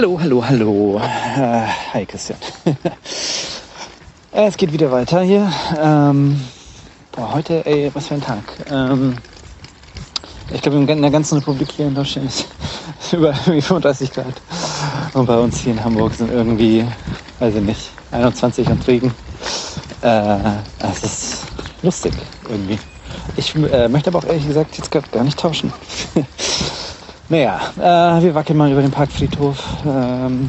Hallo, hallo, hallo. Äh, hi Christian. es geht wieder weiter hier. Ähm, boah, heute, ey, was für ein Tag. Ähm, ich glaube, in der ganzen Republik hier in Deutschland ist über 35 Grad. Und bei uns hier in Hamburg sind irgendwie, weiß ich nicht, 21 und Regen. Äh, es ist lustig irgendwie. Ich äh, möchte aber auch ehrlich gesagt jetzt gar nicht tauschen. naja, äh, wir wackeln mal über den Parkfriedhof. Ähm,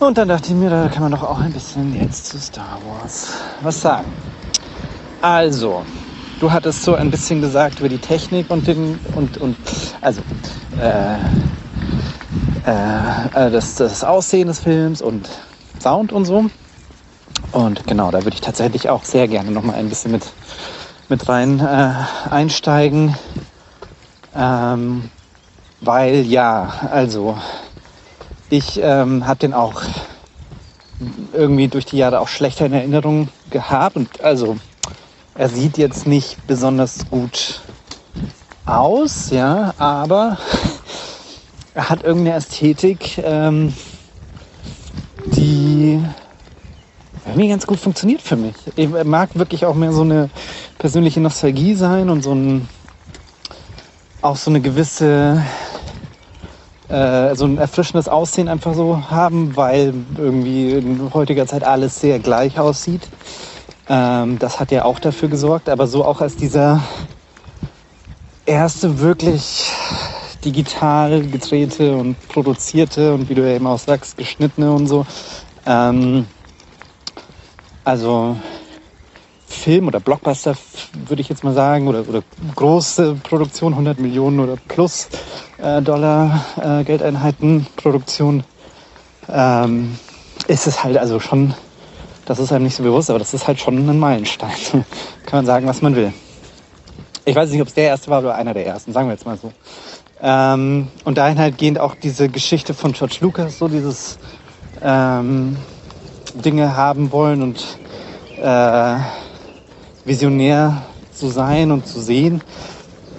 und dann dachte ich mir, da kann man doch auch ein bisschen jetzt zu Star Wars was sagen. Also, du hattest so ein bisschen gesagt über die Technik und den und und also äh, äh, äh das, das Aussehen des Films und Sound und so. Und genau, da würde ich tatsächlich auch sehr gerne noch mal ein bisschen mit mit rein äh, einsteigen. Ähm, weil ja, also ich ähm, habe den auch irgendwie durch die Jahre auch schlechter in Erinnerung gehabt. Und also er sieht jetzt nicht besonders gut aus, ja, aber er hat irgendeine Ästhetik, ähm, die irgendwie ganz gut funktioniert für mich. Ich mag wirklich auch mehr so eine persönliche Nostalgie sein und so ein auch so eine gewisse äh, so ein erfrischendes Aussehen einfach so haben, weil irgendwie in heutiger Zeit alles sehr gleich aussieht. Ähm, das hat ja auch dafür gesorgt, aber so auch als dieser erste wirklich digital gedrehte und produzierte und wie du ja eben auch sagst, geschnittene und so. Ähm, also Film oder Blockbuster, würde ich jetzt mal sagen, oder, oder große Produktion, 100 Millionen oder plus äh, Dollar äh, Geldeinheiten Produktion, ähm, ist es halt also schon, das ist einem nicht so bewusst, aber das ist halt schon ein Meilenstein. Kann man sagen, was man will. Ich weiß nicht, ob es der erste war oder einer der ersten, sagen wir jetzt mal so. Ähm, und dahin halt gehend auch diese Geschichte von George Lucas, so dieses ähm, Dinge haben wollen und äh, visionär zu sein und zu sehen,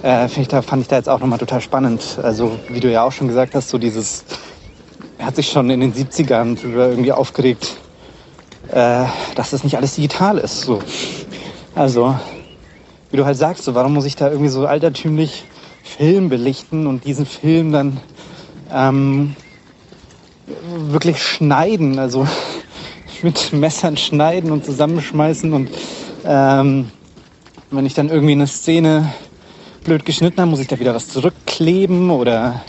äh, ich da, fand ich da jetzt auch nochmal total spannend. Also wie du ja auch schon gesagt hast, so dieses, er hat sich schon in den 70ern darüber irgendwie aufgeregt, äh, dass das nicht alles digital ist. So. Also, wie du halt sagst, so, warum muss ich da irgendwie so altertümlich Film belichten und diesen Film dann ähm, wirklich schneiden, also mit Messern schneiden und zusammenschmeißen und ähm, wenn ich dann irgendwie eine Szene blöd geschnitten habe, muss ich da wieder was zurückkleben oder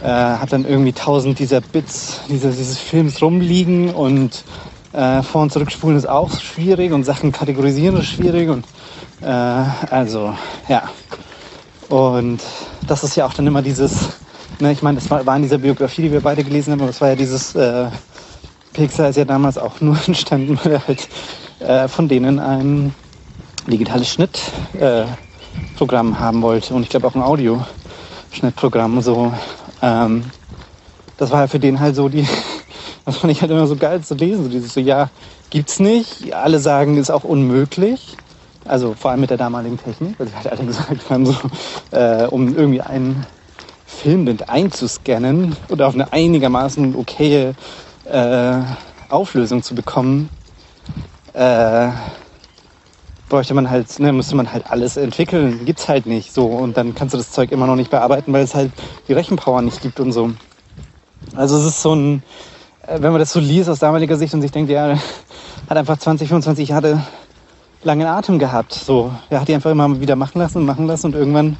äh, habe dann irgendwie tausend dieser Bits dieses, dieses Films rumliegen und äh, vor- und zurückspulen ist auch schwierig und Sachen kategorisieren ist schwierig und äh, also ja. Und das ist ja auch dann immer dieses, ne, ich meine, das war, war in dieser Biografie, die wir beide gelesen haben, aber es war ja dieses, äh, Pixar ist ja damals auch nur entstanden, weil er halt äh, von denen ein digitales Schnittprogramm äh, haben wollte und ich glaube auch ein Audioschnittprogramm. So, ähm, das war ja für den halt so die, das fand ich halt immer so geil zu lesen. So dieses so, ja, gibt's nicht. Alle sagen, ist auch unmöglich. Also vor allem mit der damaligen Technik, weil sie halt alle gesagt haben, so, äh, um irgendwie einen Filmbild einzuscannen oder auf eine einigermaßen okaye äh, Auflösung zu bekommen, äh, bräuchte man halt, ne, müsste man halt alles entwickeln. Gibt's halt nicht so. Und dann kannst du das Zeug immer noch nicht bearbeiten, weil es halt die Rechenpower nicht gibt und so. Also es ist so ein, äh, wenn man das so liest aus damaliger Sicht und sich denkt, ja, hat einfach 20, 25 Jahre langen Atem gehabt. So, er hat die einfach immer wieder machen lassen und machen lassen und irgendwann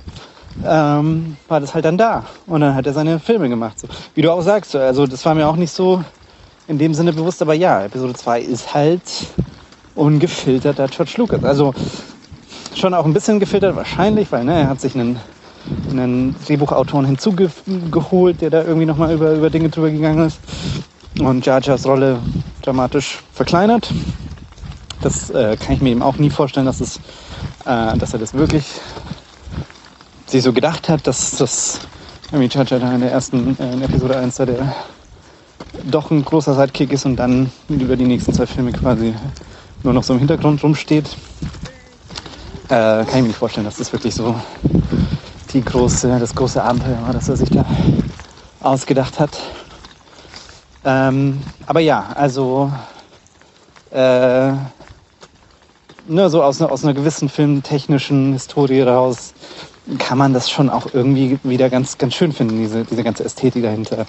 ähm, war das halt dann da. Und dann hat er seine Filme gemacht. So. Wie du auch sagst, also das war mir auch nicht so in dem Sinne bewusst, aber ja, Episode 2 ist halt ungefilterter George Lucas. Also schon auch ein bisschen gefiltert wahrscheinlich, weil ne, er hat sich einen, einen Drehbuchautoren hinzugeholt, der da irgendwie nochmal über, über Dinge drüber gegangen ist und Jar Jars Rolle dramatisch verkleinert. Das äh, kann ich mir eben auch nie vorstellen, dass, es, äh, dass er das wirklich sich so gedacht hat, dass das irgendwie Jar Jar in der ersten äh, in Episode 1 da der doch ein großer Sidekick ist und dann über die nächsten zwei Filme quasi nur noch so im Hintergrund rumsteht, äh, kann ich mir nicht vorstellen, dass das wirklich so die große, das große Abenteuer war, dass er sich da ausgedacht hat. Ähm, aber ja, also äh, ne, so aus, aus einer gewissen filmtechnischen Historie raus kann man das schon auch irgendwie wieder ganz, ganz schön finden, diese, diese ganze Ästhetik dahinter.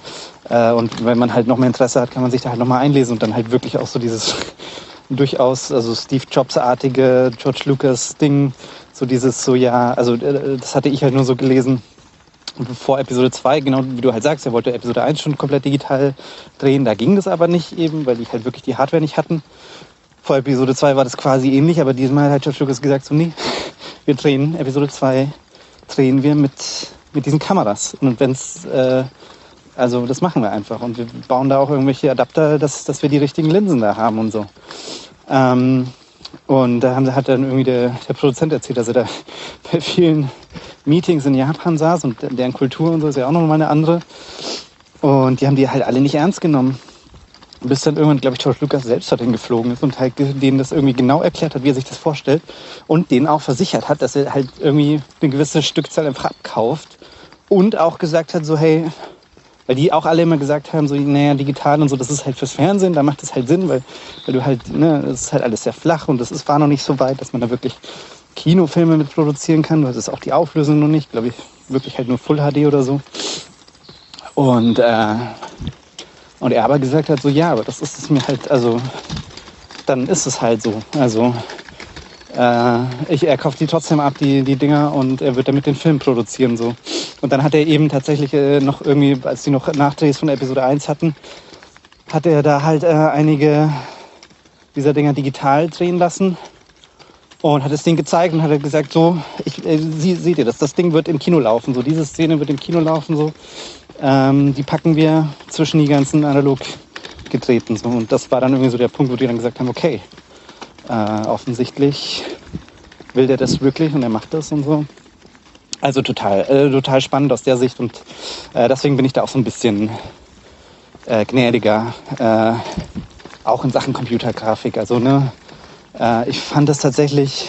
Äh, und wenn man halt noch mehr Interesse hat, kann man sich da halt nochmal einlesen und dann halt wirklich auch so dieses durchaus, also Steve Jobs-artige George Lucas-Ding, so dieses so, ja, also äh, das hatte ich halt nur so gelesen, vor Episode 2, genau wie du halt sagst, er wollte Episode 1 schon komplett digital drehen. Da ging das aber nicht eben, weil die halt wirklich die Hardware nicht hatten. Vor Episode 2 war das quasi ähnlich, aber diesmal hat George Lucas gesagt, so nee, wir drehen Episode 2, drehen wir mit, mit diesen Kameras. Und wenn's, äh, also das machen wir einfach. Und wir bauen da auch irgendwelche Adapter, dass, dass wir die richtigen Linsen da haben und so. Ähm, und da haben, hat dann irgendwie der, der Produzent erzählt, dass er da bei vielen Meetings in Japan saß und deren Kultur und so ist ja auch nochmal eine andere. Und die haben die halt alle nicht ernst genommen. Bis dann irgendwann, glaube ich, George Lucas selbst dorthin geflogen ist und halt denen das irgendwie genau erklärt hat, wie er sich das vorstellt. Und denen auch versichert hat, dass er halt irgendwie eine gewisse Stückzahl einfach abkauft. Und auch gesagt hat, so, hey, weil die auch alle immer gesagt haben, so, naja, digital und so, das ist halt fürs Fernsehen, da macht es halt Sinn, weil, weil du halt, ne, das ist halt alles sehr flach und das ist, war noch nicht so weit, dass man da wirklich Kinofilme mit produzieren kann. Du hattest auch die Auflösung noch nicht, glaube ich, wirklich halt nur Full HD oder so. Und, äh, und er aber gesagt hat, so, ja, aber das ist es mir halt, also, dann ist es halt so. Also, äh, ich, er kauft die trotzdem ab, die, die Dinger, und er wird damit den Film produzieren, so. Und dann hat er eben tatsächlich äh, noch irgendwie, als die noch Nachdrehs von Episode 1 hatten, hat er da halt äh, einige dieser Dinger digital drehen lassen und hat das Ding gezeigt und hat gesagt, so, ich, äh, sie, seht ihr das, das Ding wird im Kino laufen, so diese Szene wird im Kino laufen, so. Ähm, die packen wir zwischen die ganzen analog gedrehten, so. Und das war dann irgendwie so der Punkt, wo die dann gesagt haben, okay, äh, offensichtlich will der das wirklich und er macht das und so. Also total, äh, total spannend aus der Sicht und äh, deswegen bin ich da auch so ein bisschen äh, gnädiger, äh, auch in Sachen Computergrafik. Also ne, äh, ich fand das tatsächlich,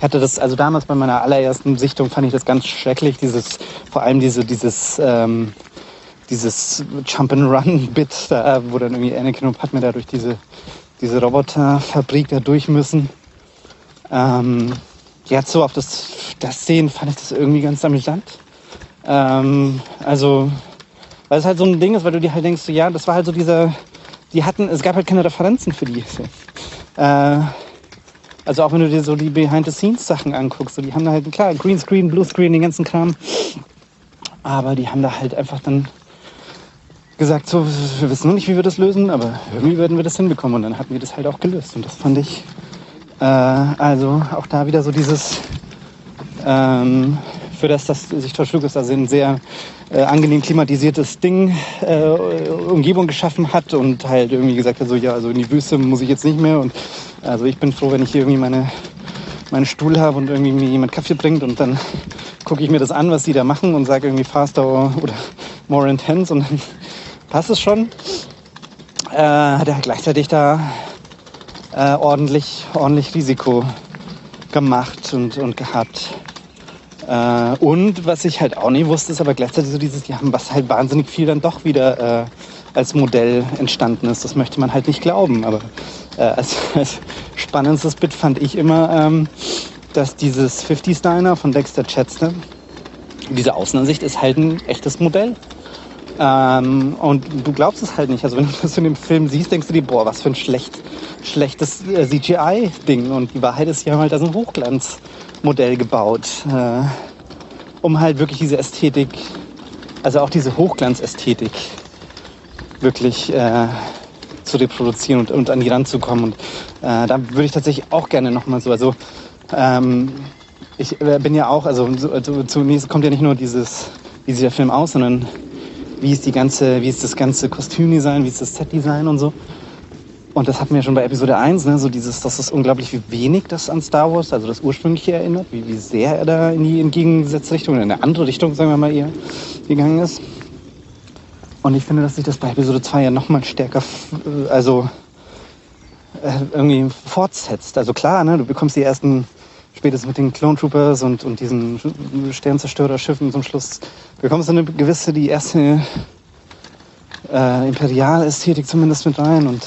hatte das, also damals bei meiner allerersten Sichtung fand ich das ganz schrecklich, dieses, vor allem diese, dieses, ähm, dieses Jump and Run Bit, da, wo dann irgendwie Anakin und Padme da durch diese, diese Roboterfabrik da durch müssen. Ähm, jetzt so auf das, das Sehen fand ich das irgendwie ganz amüsant. Ähm, also, weil es halt so ein Ding ist, weil du dir halt denkst, so, ja, das war halt so dieser, die hatten, es gab halt keine Referenzen für die. Äh, also auch wenn du dir so die Behind-the-Scenes-Sachen anguckst, so die haben da halt, klar, Greenscreen, Bluescreen, den ganzen Kram. Aber die haben da halt einfach dann gesagt, so, wir wissen noch nicht, wie wir das lösen, aber irgendwie werden wir das hinbekommen. Und dann hatten wir das halt auch gelöst. Und das fand ich, äh, also auch da wieder so dieses, ähm, für das, dass sich George Lucas da ein sehr äh, angenehm klimatisiertes Ding, äh, Umgebung geschaffen hat und halt irgendwie gesagt hat, so ja, also in die Wüste muss ich jetzt nicht mehr und also ich bin froh, wenn ich hier irgendwie meine, meinen Stuhl habe und irgendwie mir jemand Kaffee bringt und dann gucke ich mir das an, was die da machen und sage irgendwie faster oder more intense und dann passt es schon. Äh, hat er gleichzeitig da äh, ordentlich, ordentlich Risiko gemacht und, und gehabt. Äh, und was ich halt auch nie wusste, ist aber gleichzeitig so dieses, die haben was halt wahnsinnig viel dann doch wieder äh, als Modell entstanden ist. Das möchte man halt nicht glauben. Aber äh, als, als spannendstes Bit fand ich immer, ähm, dass dieses 50s Diner von Dexter Chatsner, diese Außenansicht ist halt ein echtes Modell. Ähm, und du glaubst es halt nicht. Also wenn du das in dem Film siehst, denkst du dir, boah, was für ein schlecht, schlechtes äh, CGI-Ding. Und die Wahrheit ist, die haben halt da so ein Hochglanzmodell gebaut, äh, um halt wirklich diese Ästhetik, also auch diese Hochglanzästhetik wirklich äh, zu reproduzieren und, und an die ranzukommen. Und äh, da würde ich tatsächlich auch gerne nochmal so, also ähm, ich äh, bin ja auch, also, also zunächst kommt ja nicht nur dieses, wie sieht der Film aus, sondern wie ist die ganze, wie ist das ganze Kostümdesign, wie ist das Setdesign und so. Und das hatten wir schon bei Episode 1, ne? so dieses, das ist unglaublich, wie wenig das an Star Wars, also das ursprüngliche erinnert, wie, wie sehr er da in die entgegengesetzte Richtung, in eine andere Richtung, sagen wir mal eher, gegangen ist. Und ich finde, dass sich das bei Episode 2 ja nochmal stärker, also äh, irgendwie fortsetzt. Also klar, ne, du bekommst die ersten, spätestens mit den Clone Troopers und, und diesen Sternzerstörerschiffen zum Schluss, bekommst du eine gewisse, die erste äh, Imperial-Ästhetik zumindest mit rein und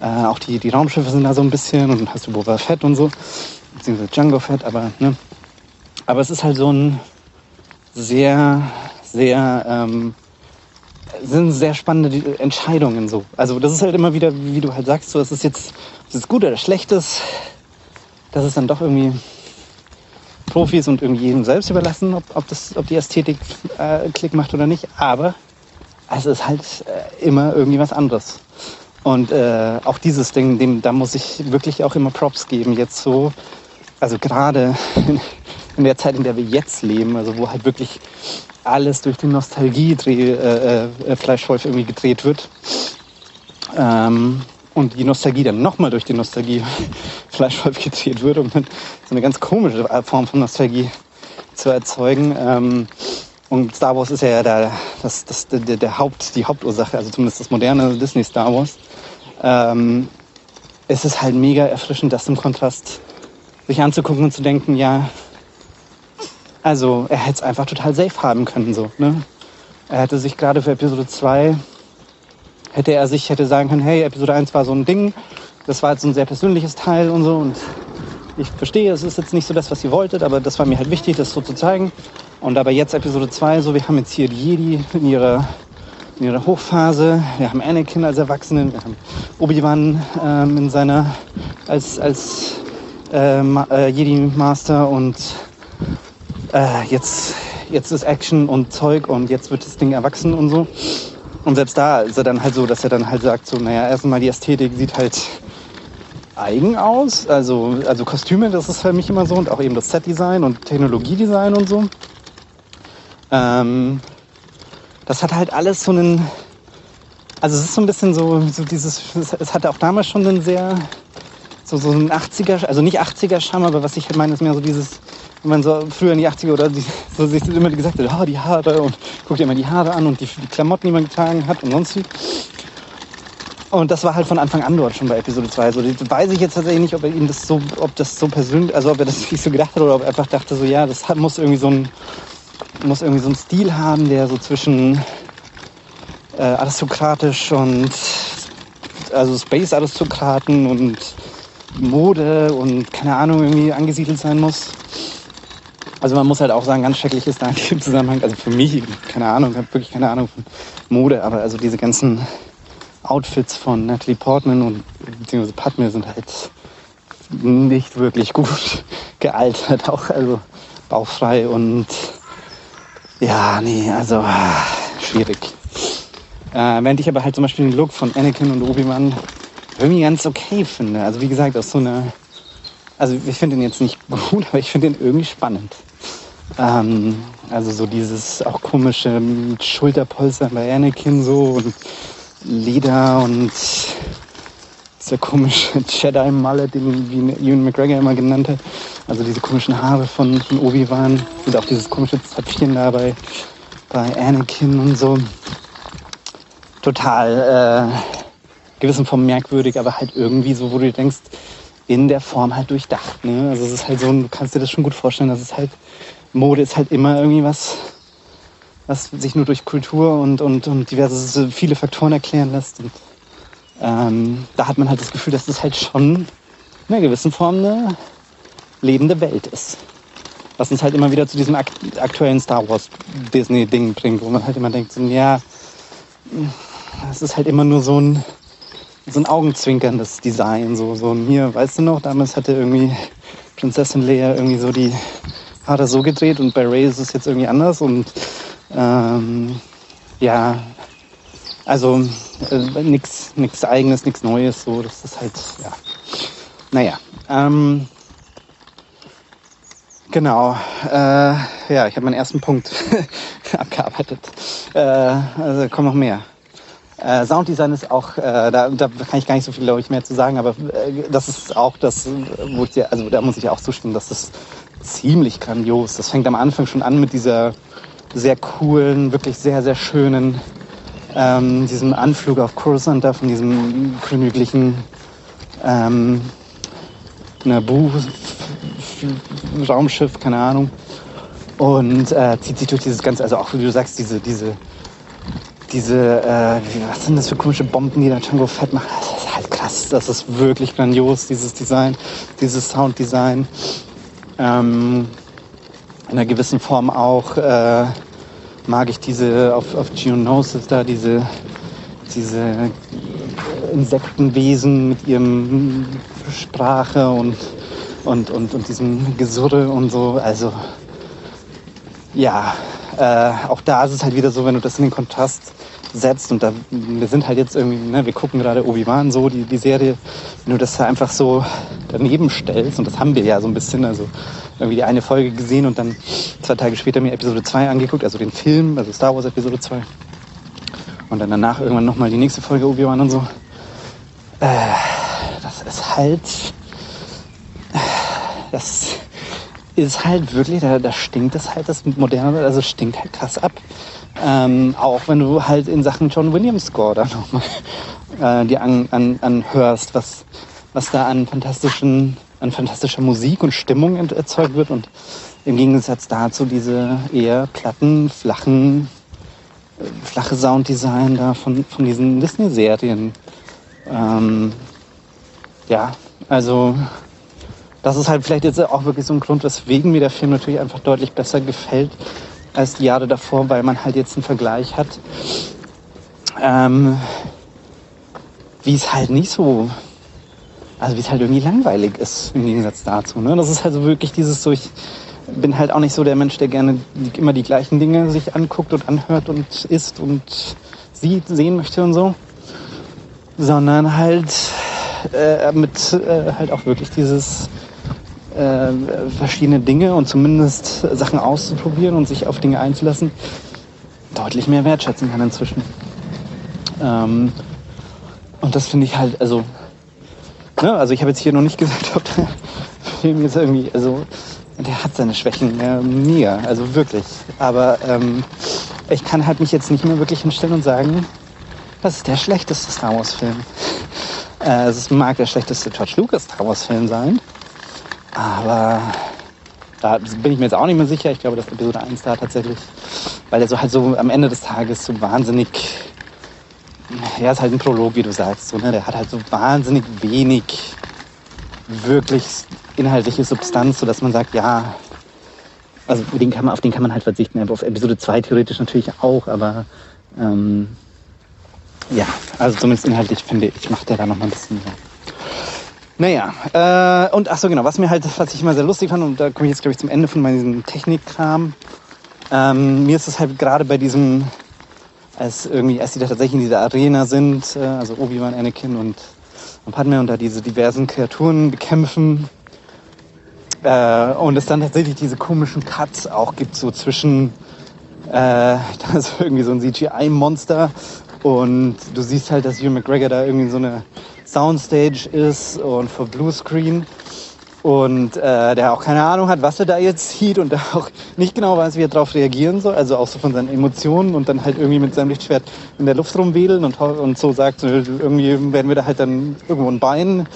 äh, auch die, die Raumschiffe sind da so ein bisschen und hast du Boba Fett und so, beziehungsweise Django Fett, aber ne. Aber es ist halt so ein sehr, sehr, ähm, sind sehr spannende Entscheidungen so. Also das ist halt immer wieder, wie du halt sagst, so, es ist jetzt, es ist gut oder schlecht das ist dann doch irgendwie Profis und irgendwie jedem selbst überlassen, ob, ob, das, ob die Ästhetik äh, Klick macht oder nicht. Aber es ist halt äh, immer irgendwie was anderes. Und äh, auch dieses Ding, dem, da muss ich wirklich auch immer Props geben. Jetzt so, also gerade in, der Zeit, in der wir jetzt leben, also wo halt wirklich alles durch die Nostalgie äh, äh, Fleischwolf irgendwie gedreht wird. Ähm, und die Nostalgie dann nochmal durch die Nostalgie Fleischwolf gedreht wird, um dann so eine ganz komische Form von Nostalgie zu erzeugen. Ähm, und Star Wars ist ja der, das, das, der, der Haupt, die Hauptursache, also zumindest das moderne Disney Star Wars. Ähm, es ist halt mega erfrischend, das im Kontrast sich anzugucken und zu denken, ja, also er hätte es einfach total safe haben können. So, ne? Er hätte sich gerade für Episode 2, hätte er sich hätte sagen können, hey, Episode 1 war so ein Ding, das war jetzt ein sehr persönliches Teil und so und ich verstehe, es ist jetzt nicht so das, was ihr wolltet, aber das war mir halt wichtig, das so zu zeigen. Und aber jetzt Episode 2, so wir haben jetzt hier die Jedi in ihrer, in ihrer Hochphase, wir haben Anakin als Erwachsenen, wir haben Obi-Wan ähm, in seiner als, als äh, äh, Jedi Master und äh, jetzt, jetzt ist Action und Zeug und jetzt wird das Ding erwachsen und so. Und selbst da ist er dann halt so, dass er dann halt sagt, so, naja, erstmal die Ästhetik sieht halt eigen aus. Also, also Kostüme, das ist für mich immer so und auch eben das Set-Design und Technologiedesign und so. Ähm, das hat halt alles so einen, also es ist so ein bisschen so, so dieses, es hatte auch damals schon einen sehr, so, so ein 80er, also nicht 80er Charme, aber was ich halt meine, ist mehr so dieses, wenn man so früher in die 80er oder die, so sich immer gesagt hat, oh, die Haare und guck dir mal die Haare an und die, die Klamotten, die man getragen hat und sonst wie. Und das war halt von Anfang an dort schon bei Episode 2. So, weiß ich jetzt tatsächlich nicht, ob er ihm das so, ob das so persönlich, also ob er das nicht so gedacht hat oder ob er einfach dachte, so ja, das hat, muss irgendwie so ein, muss irgendwie so einen Stil haben, der so zwischen äh, aristokratisch und also Space-Aristokraten und Mode und keine Ahnung irgendwie angesiedelt sein muss. Also man muss halt auch sagen, ganz schrecklich ist da in dem Zusammenhang, also für mich, keine Ahnung, ich habe wirklich keine Ahnung von Mode, aber also diese ganzen Outfits von Natalie Portman und beziehungsweise Padme sind halt nicht wirklich gut gealtert, auch also bauchfrei und ja, nee, also schwierig. Äh, während ich aber halt zum Beispiel den Look von Anakin und Obi-Wan irgendwie ganz okay finde. Also wie gesagt, aus so einer, also ich finde den jetzt nicht gut, aber ich finde den irgendwie spannend. Ähm, also so dieses auch komische Schulterpolster bei Anakin so und Leder und dieser komische Jedi-Mallet, den wie Ewan McGregor immer genannt hat. Also diese komischen Haare von, von Obi-Wan und auch dieses komische Zöpfchen da bei, bei Anakin und so. Total äh, gewissen Form merkwürdig, aber halt irgendwie so, wo du denkst, in der Form halt durchdacht. Ne? Also es ist halt so, du kannst dir das schon gut vorstellen, dass es halt, Mode ist halt immer irgendwie was, was sich nur durch Kultur und, und, und diverse, viele Faktoren erklären lässt. Und ähm, da hat man halt das Gefühl, dass das halt schon in einer gewissen Form eine lebende Welt ist. Was uns halt immer wieder zu diesem aktuellen Star Wars Disney-Ding bringt, wo man halt immer denkt, so, ja, es ist halt immer nur so ein, so ein augenzwinkerndes Design. So, so hier, weißt du noch, damals hatte irgendwie Prinzessin Leia irgendwie so die Haare so gedreht und bei Ray ist es jetzt irgendwie anders und ähm, ja, also äh, nichts nix eigenes, nichts Neues, so, das ist halt, ja. Naja, ähm, genau, äh, ja, ich habe meinen ersten Punkt abgearbeitet. Äh, also kommen noch mehr. Äh, Sounddesign ist auch, äh, da, da kann ich gar nicht so viel, glaube ich, mehr zu sagen, aber äh, das ist auch das, wo ich dir, also da muss ich auch zustimmen, dass das ziemlich grandios. Das fängt am Anfang schon an mit dieser sehr coolen, wirklich sehr, sehr schönen, ähm, diesem Anflug auf Coruscant von diesem königlichen ähm, Naboo Raumschiff, keine Ahnung. Und äh, zieht sich durch dieses ganze, also auch wie du sagst, diese, diese diese, äh, was sind das für komische Bomben, die da Django Fett macht. Das ist halt krass. Das ist wirklich grandios, dieses Design, dieses Sounddesign. Ähm, in einer gewissen Form auch äh, mag ich diese auf, auf Geonosis da, diese, diese Insektenwesen mit ihrem Sprache und, und, und, und diesem Gesurre und so. Also ja, äh, auch da ist es halt wieder so, wenn du das in den Kontrast setzt und da, wir sind halt jetzt irgendwie, ne, wir gucken gerade Obi-Wan so, die, die Serie, wenn du das da einfach so daneben stellst, und das haben wir ja so ein bisschen, also irgendwie die eine Folge gesehen und dann zwei Tage später mir Episode 2 angeguckt, also den Film, also Star Wars Episode 2. Und dann danach irgendwann nochmal die nächste Folge Obi-Wan und so. Äh, das ist halt, das ist halt wirklich, da, da stinkt es halt, das moderne, also stinkt halt krass ab. Ähm, auch wenn du halt in Sachen John Williams Score da nochmal äh, dir an, an, anhörst, was, was da an fantastischen, an fantastischer Musik und Stimmung erzeugt wird und im Gegensatz dazu diese eher platten, flachen, äh, flache Sounddesign da von, von diesen Disney-Serien. Ähm, ja, also das ist halt vielleicht jetzt auch wirklich so ein Grund, weswegen mir der Film natürlich einfach deutlich besser gefällt als die Jahre davor, weil man halt jetzt einen Vergleich hat, ähm, wie es halt nicht so, also wie es halt irgendwie langweilig ist im Gegensatz dazu. Ne? Das ist halt so wirklich dieses so, ich bin halt auch nicht so der Mensch, der gerne immer die gleichen Dinge sich anguckt und anhört und isst und sieht, sehen möchte und so, sondern halt äh, mit äh, halt auch wirklich dieses äh, verschiedene Dinge und zumindest Sachen auszuprobieren und sich auf Dinge einzulassen, deutlich mehr wertschätzen kann inzwischen. Ähm, und das finde ich halt, also, ne, also ich habe jetzt hier noch nicht gesagt, ob der Film jetzt irgendwie, also der hat seine Schwächen, ja, mega, also wirklich. Aber ähm, ich kann halt mich jetzt nicht mehr wirklich hinstellen und sagen, das ist der schlechteste Star Wars-Film. Äh, es mag der schlechteste George Lucas Star Wars-Film sein, aber da bin ich mir jetzt auch nicht mehr sicher. Ich glaube, dass Episode 1 da tatsächlich, weil er so halt so am Ende des Tages so wahnsinnig, ja, ist halt ein Prolog, wie du sagst, so, ne? der hat halt so wahnsinnig wenig wirklich inhaltliche Substanz, sodass man sagt, ja, also den kann man, auf den kann man halt verzichten. Auf Episode 2 theoretisch natürlich auch, aber ähm, ja, also zumindest inhaltlich finde ich, macht der da noch mal ein bisschen mehr. Naja, äh, und ach so genau, was mir halt, was ich immer sehr lustig fand, und da komme ich jetzt, glaube ich, zum Ende von meinem Technikkram. Ähm, mir ist es halt gerade bei diesem, als irgendwie, als die da tatsächlich in dieser Arena sind, äh, also Obi-Wan, Anakin und, und Padme und da diese diversen Kreaturen bekämpfen, äh, und es dann tatsächlich diese komischen Cuts auch gibt, so zwischen, äh, da ist irgendwie so ein CGI-Monster und du siehst halt, dass Hugh McGregor da irgendwie so eine Soundstage ist und vor Bluescreen und äh, der auch keine Ahnung hat, was er da jetzt sieht und der auch nicht genau weiß, wie er darauf reagieren soll, also auch so von seinen Emotionen und dann halt irgendwie mit seinem Lichtschwert in der Luft rumwedeln und, und so sagt, irgendwie werden wir da halt dann irgendwo ein Bein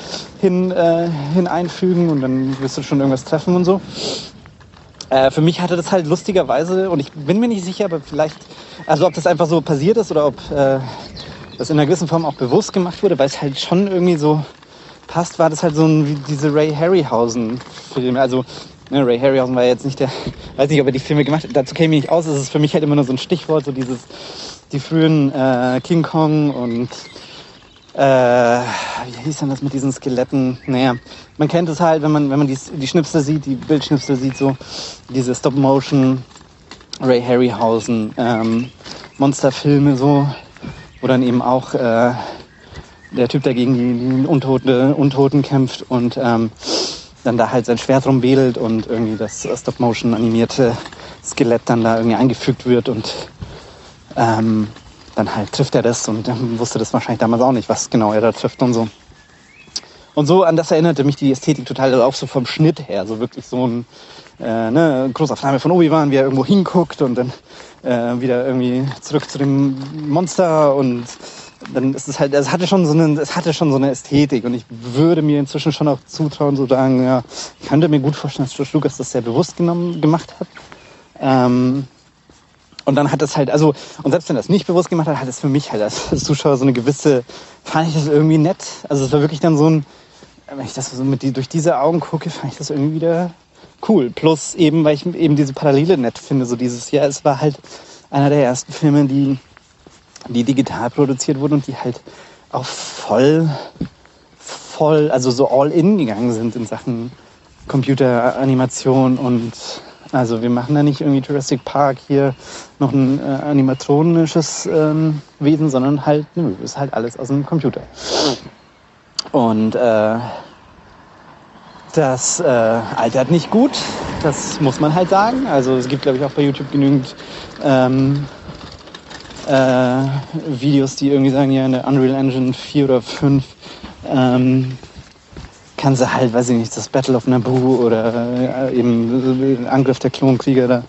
hin, äh, hin einfügen und dann wirst du schon irgendwas treffen und so. Äh, für mich hatte das halt lustigerweise, und ich bin mir nicht sicher, aber vielleicht, also ob das einfach so passiert ist oder ob äh, das in einer gewissen Form auch bewusst gemacht wurde, weil es halt schon irgendwie so passt, war das halt so ein, wie diese Ray Harryhausen-Filme. Also ne, Ray Harryhausen war jetzt nicht der, weiß nicht, ob er die Filme gemacht hat, dazu käme ich nicht aus, es ist für mich halt immer nur so ein Stichwort, so dieses, die frühen äh, King Kong und äh, wie hieß denn das mit diesen Skeletten? Naja, man kennt es halt, wenn man, wenn man die, die Schnipsel sieht, die Bildschnipsel sieht, so diese Stop-Motion Ray Harryhausen ähm, Monsterfilme so wo dann eben auch äh, der Typ dagegen die, die Untote, Untoten kämpft und ähm, dann da halt sein Schwert rumwedelt und irgendwie das Stop-Motion animierte Skelett dann da irgendwie eingefügt wird und ähm, dann halt trifft er das und dann wusste das wahrscheinlich damals auch nicht, was genau er da trifft und so. Und so an das erinnerte mich die Ästhetik total, also auch so vom Schnitt her, so wirklich so ein äh, ne, Großaufnahme von Obi-Wan, wie er irgendwo hinguckt und dann äh, wieder irgendwie zurück zu dem Monster und dann ist es halt, es hatte schon so eine, es hatte schon so eine Ästhetik und ich würde mir inzwischen schon auch zutrauen, so sagen, ja, ich könnte mir gut vorstellen, dass George Lucas das sehr bewusst genommen, gemacht hat. Ähm, und dann hat das halt, also, und selbst wenn das nicht bewusst gemacht hat, hat es für mich halt als Zuschauer so eine gewisse, fand ich das irgendwie nett. Also es war wirklich dann so ein, wenn ich das so mit die, durch diese Augen gucke, fand ich das irgendwie wieder cool. Plus eben, weil ich eben diese Parallele nett finde, so dieses, ja, es war halt einer der ersten Filme, die, die digital produziert wurden und die halt auch voll, voll, also so all in gegangen sind in Sachen Computeranimation und also wir machen da nicht irgendwie Jurassic Park hier noch ein äh, animatronisches ähm, Wesen, sondern halt, nö, ist halt alles aus dem Computer. Und äh, das äh, altert nicht gut, das muss man halt sagen. Also es gibt, glaube ich, auch bei YouTube genügend ähm, äh, Videos, die irgendwie sagen, ja, in der Unreal Engine 4 oder 5 ähm, kann sie halt, weiß ich nicht, das Battle of Naboo oder äh, eben Angriff der Klonkrieger da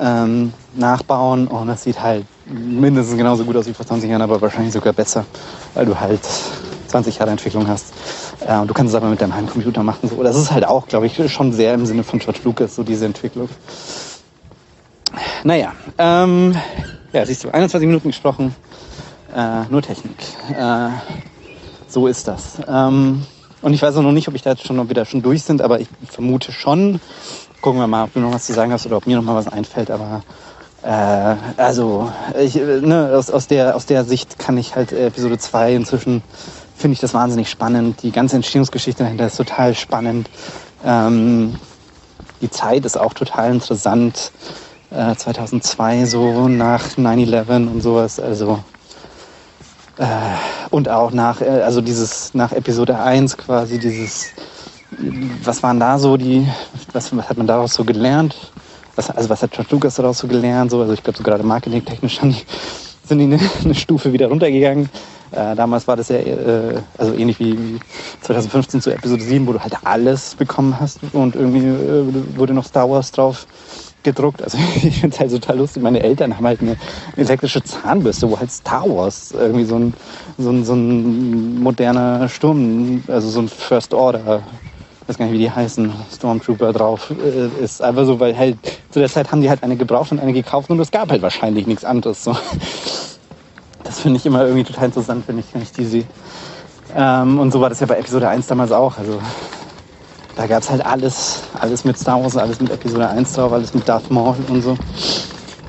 ähm, nachbauen und das sieht halt mindestens genauso gut aus wie vor 20 Jahren, aber wahrscheinlich sogar besser, weil du halt 20 Jahre Entwicklung hast. Äh, du kannst es aber mit deinem Heimcomputer machen. So. Das ist halt auch, glaube ich, schon sehr im Sinne von George Lucas, so diese Entwicklung. Naja, ähm, ja, siehst du, 21 Minuten gesprochen, äh, nur Technik. Äh, so ist das. Ähm, und ich weiß auch noch nicht, ob ich da jetzt schon wieder schon durch sind, aber ich vermute schon. Gucken wir mal, ob du noch was zu sagen hast oder ob mir noch mal was einfällt. Aber äh, also ich, ne, aus, aus, der, aus der Sicht kann ich halt Episode 2 inzwischen finde ich das wahnsinnig spannend. Die ganze Entstehungsgeschichte dahinter ist total spannend. Ähm, die Zeit ist auch total interessant. Äh, 2002 so nach 9/11 und sowas. Also äh, und auch nach, äh, also dieses, nach Episode 1 quasi dieses, was waren da so die, was, was hat man daraus so gelernt? Was, also was hat George Lucas daraus so gelernt? So, also ich glaube so gerade marketingtechnisch sind die eine, eine Stufe wieder runtergegangen. Äh, damals war das ja äh, also ähnlich wie, wie 2015 zu Episode 7, wo du halt alles bekommen hast und irgendwie äh, wurde noch Star Wars drauf gedruckt. Also ich finde es halt total lustig. Meine Eltern haben halt eine elektrische Zahnbürste, wo halt Star Wars irgendwie so ein, so ein, so ein moderner Sturm, also so ein First Order, weiß gar nicht, wie die heißen, Stormtrooper drauf äh, ist. Einfach so, weil halt zu der Zeit haben die halt eine gebraucht und eine gekauft und es gab halt wahrscheinlich nichts anderes. So. Das finde ich immer irgendwie total interessant, wenn ich, wenn ich die sehe. Ähm, und so war das ja bei Episode 1 damals auch. Also da gab es halt alles, alles mit Star Wars, alles mit Episode 1 drauf, alles mit Darth Maul und so.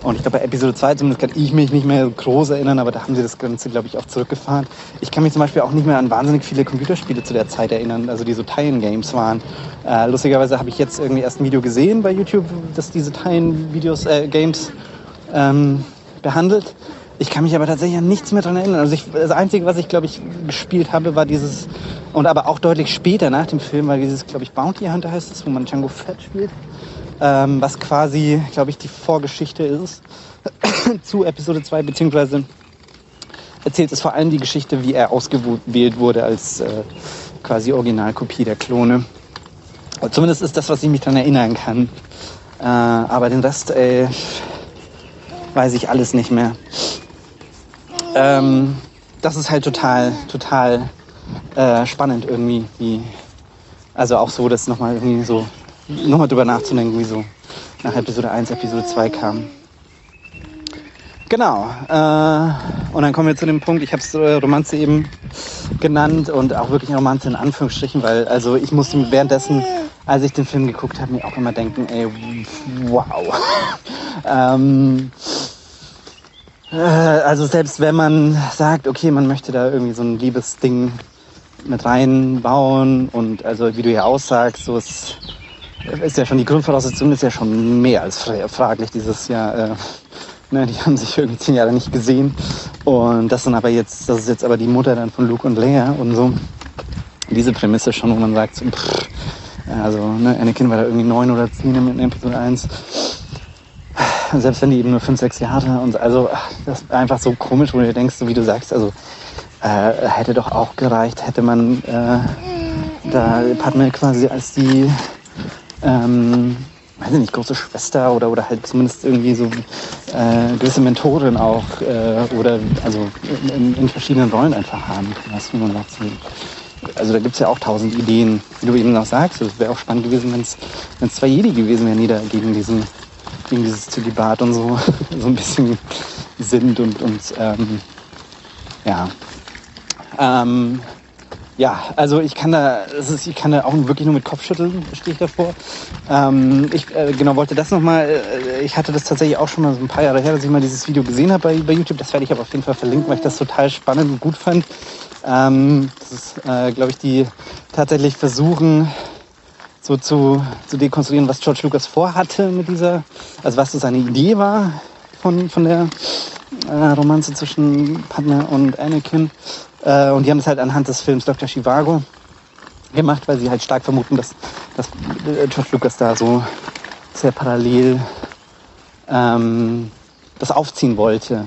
Und ich glaube, bei Episode 2 zumindest kann ich mich nicht mehr groß erinnern, aber da haben sie das Ganze, glaube ich, auch zurückgefahren. Ich kann mich zum Beispiel auch nicht mehr an wahnsinnig viele Computerspiele zu der Zeit erinnern, also die so Tie-In-Games waren. Äh, lustigerweise habe ich jetzt irgendwie erst ein Video gesehen bei YouTube, das diese Tie-In-Videos, äh, Games ähm, behandelt. Ich kann mich aber tatsächlich an nichts mehr daran erinnern. Also ich, das Einzige, was ich, glaube ich, gespielt habe, war dieses, und aber auch deutlich später nach dem Film, weil dieses, glaube ich, Bounty Hunter heißt es, wo man Django Fett spielt, ähm, was quasi, glaube ich, die Vorgeschichte ist zu Episode 2, beziehungsweise erzählt es vor allem die Geschichte, wie er ausgewählt wurde als äh, quasi Originalkopie der Klone. Und zumindest ist das, was ich mich daran erinnern kann. Äh, aber den Rest, ey, weiß ich alles nicht mehr ähm, das ist halt total, total äh, spannend irgendwie. Wie, also auch so, das nochmal irgendwie so, nochmal drüber nachzudenken, wie so nach Episode 1, Episode 2 kam. Genau. Äh, und dann kommen wir zu dem Punkt, ich habe es äh, Romanze eben genannt und auch wirklich Romanze in Anführungsstrichen, weil also ich musste währenddessen, als ich den Film geguckt habe, mir auch immer denken, ey, wow. ähm, äh, also selbst wenn man sagt, okay, man möchte da irgendwie so ein Liebesding mit reinbauen und also wie du ja aussagst, so ist, ist ja schon die Grundvoraussetzung ist ja schon mehr als fraglich dieses Jahr. Äh, ne, die haben sich irgendwie zehn Jahre nicht gesehen und das sind aber jetzt, das ist jetzt aber die Mutter dann von Luke und Leia und so. Diese Prämisse schon, wo man sagt, so, pff, also ne, Anakin war da irgendwie neun oder zehn in Episode 1 selbst wenn die eben nur fünf, sechs Jahre und also das ist einfach so komisch, wo du denkst, wie du sagst, also äh, hätte doch auch gereicht, hätte man äh, da Padme quasi als die ähm, weiß ich nicht, große Schwester oder, oder halt zumindest irgendwie so äh, gewisse Mentorin auch äh, oder also in, in, verschiedenen Rollen einfach haben können, was man sagt. Also da gibt es ja auch tausend Ideen, wie du eben noch sagst. Es wäre auch spannend gewesen, wenn es zwei Jedi gewesen wären, die da gegen diesen gegen dieses Zölibat und so, so ein bisschen sind und, und ähm, ja. Ähm, ja, also ich kann da, es ist, ich kann da auch wirklich nur mit Kopfschütteln, stehe ich davor. Ähm, ich äh, genau wollte das nochmal, äh, ich hatte das tatsächlich auch schon mal so ein paar Jahre her, dass ich mal dieses Video gesehen habe bei, bei YouTube. Das werde ich aber auf jeden Fall verlinken, weil ich das total spannend und gut fand. Ähm, das ist, äh, glaube ich, die tatsächlich versuchen, so zu, zu dekonstruieren, was George Lucas vorhatte mit dieser, also was so seine Idee war von, von der äh, Romanze zwischen Padme und Anakin. Äh, und die haben es halt anhand des Films Dr. Chivago gemacht, weil sie halt stark vermuten, dass, dass äh, George Lucas da so sehr parallel ähm, das aufziehen wollte.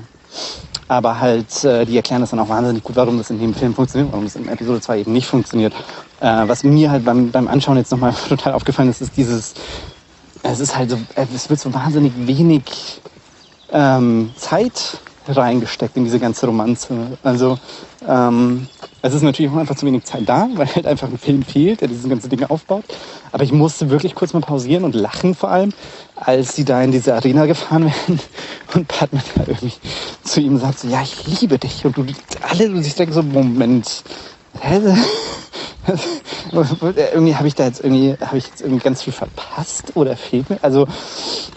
Aber halt, äh, die erklären das dann auch wahnsinnig gut, warum das in dem Film funktioniert, warum das in Episode 2 eben nicht funktioniert. Äh, was mir halt beim, beim Anschauen jetzt nochmal total aufgefallen ist, ist dieses, es ist halt so, es wird so wahnsinnig wenig ähm, Zeit reingesteckt in diese ganze Romanze. Also ähm, es ist natürlich auch einfach zu wenig Zeit da, weil halt einfach ein Film fehlt, der diese ganzen Dinge aufbaut. Aber ich musste wirklich kurz mal pausieren und lachen vor allem, als sie da in diese Arena gefahren werden und Padme da irgendwie zu ihm sagt, so, ja, ich liebe dich. Und du alle, du sich denkst so, Moment, hä? irgendwie habe ich da jetzt irgendwie, habe ich jetzt irgendwie ganz viel verpasst oder fehlt mir? Also,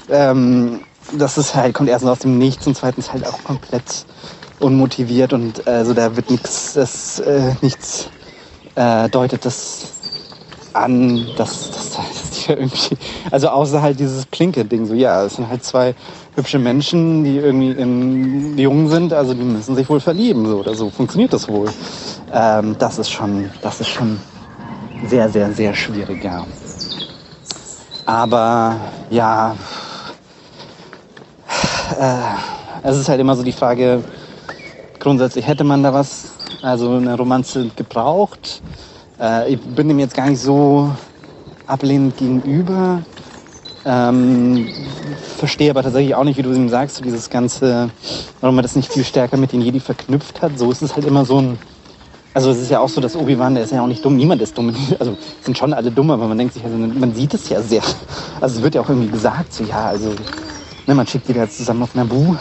ähm, das ist halt, kommt erstens aus dem Nichts und zweitens halt auch komplett unmotiviert und also da wird nichts, das äh, nichts äh, deutet das an, dass das irgendwie, also außer halt dieses Plinke-Ding, so ja, es sind halt zwei hübsche Menschen, die irgendwie in, jung sind, also die müssen sich wohl verlieben, so oder so funktioniert das wohl. Ähm, das ist schon, das ist schon sehr, sehr, sehr schwierig, ja. Aber ja, äh, es ist halt immer so die Frage, grundsätzlich hätte man da was, also eine Romanze gebraucht. Äh, ich bin dem jetzt gar nicht so ablehnend gegenüber. Ähm, verstehe aber tatsächlich auch nicht, wie du ihm sagst, so dieses ganze, warum man das nicht viel stärker mit den Jedi verknüpft hat. So ist es halt immer so ein, also es ist ja auch so, dass Obi-Wan, der ist ja auch nicht dumm, niemand ist dumm. Also sind schon alle dumm, aber man denkt sich, also man sieht es ja sehr. Also es wird ja auch irgendwie gesagt, so ja, also Ne, man schickt die da zusammen auf Nabu.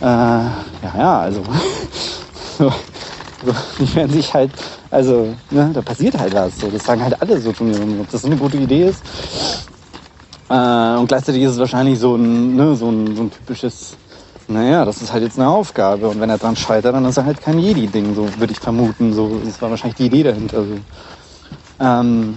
Äh, ja, ja, also. so, so, die werden sich halt, also, ne, da passiert halt was. So, das sagen halt alle so von mir, ob das so eine gute Idee ist. Äh, und gleichzeitig ist es wahrscheinlich so ein, ne, so ein, so ein typisches, naja, das ist halt jetzt eine Aufgabe. Und wenn er dran scheitert, dann ist er halt kein Jedi-Ding, so würde ich vermuten. So, das war wahrscheinlich die Idee dahinter. So. Ähm,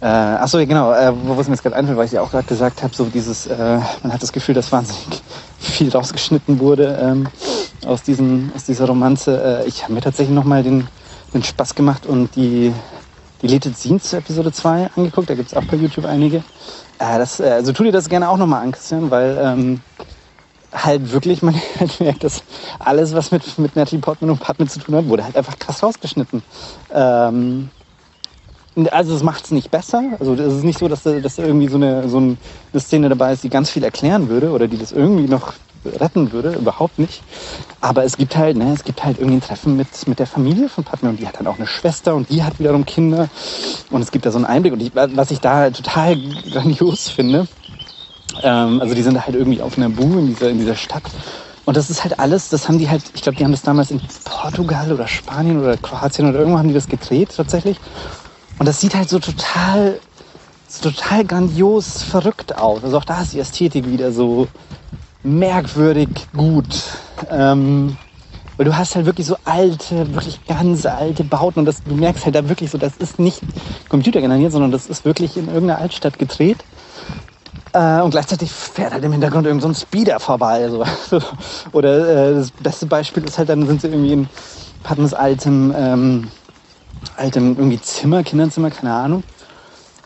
äh, achso, genau, äh, wo es mir jetzt gerade einfällt, weil ich ja auch gerade gesagt habe, so dieses, äh, man hat das Gefühl, dass wahnsinnig viel rausgeschnitten wurde ähm, aus, diesem, aus dieser Romanze. Äh, ich habe mir tatsächlich nochmal den, den Spaß gemacht und die, die Deleted Scenes zu Episode 2 angeguckt. Da gibt es auch bei YouTube einige. Äh, das, äh, also tu dir das gerne auch nochmal an, Christian, weil ähm, halt wirklich man merkt, dass alles, was mit, mit Natalie Portman und Partner zu tun hat, wurde halt einfach krass rausgeschnitten. Ähm, also es macht es nicht besser. Also es ist nicht so, dass da, dass da irgendwie so eine, so eine Szene dabei ist, die ganz viel erklären würde oder die das irgendwie noch retten würde. Überhaupt nicht. Aber es gibt halt, ne, es gibt halt irgendwie ein Treffen mit, mit der Familie von Padme und die hat dann auch eine Schwester und die hat wiederum Kinder. Und es gibt da so einen Einblick. Und ich, was ich da total grandios finde, ähm, also die sind halt irgendwie auf einer Bu in dieser, in dieser Stadt. Und das ist halt alles, das haben die halt, ich glaube, die haben das damals in Portugal oder Spanien oder Kroatien oder irgendwo haben die das gedreht tatsächlich. Und das sieht halt so total, so total grandios verrückt aus. Also auch da ist die Ästhetik wieder so merkwürdig gut. Ähm, weil du hast halt wirklich so alte, wirklich ganz alte Bauten und das, du merkst halt da wirklich so, das ist nicht computergeneriert, sondern das ist wirklich in irgendeiner Altstadt gedreht. Äh, und gleichzeitig fährt halt im Hintergrund irgend so ein Speeder vorbei. So. Oder äh, das beste Beispiel ist halt, dann sind sie irgendwie in Padmes altem ähm, altem irgendwie Zimmer, Kinderzimmer, keine Ahnung.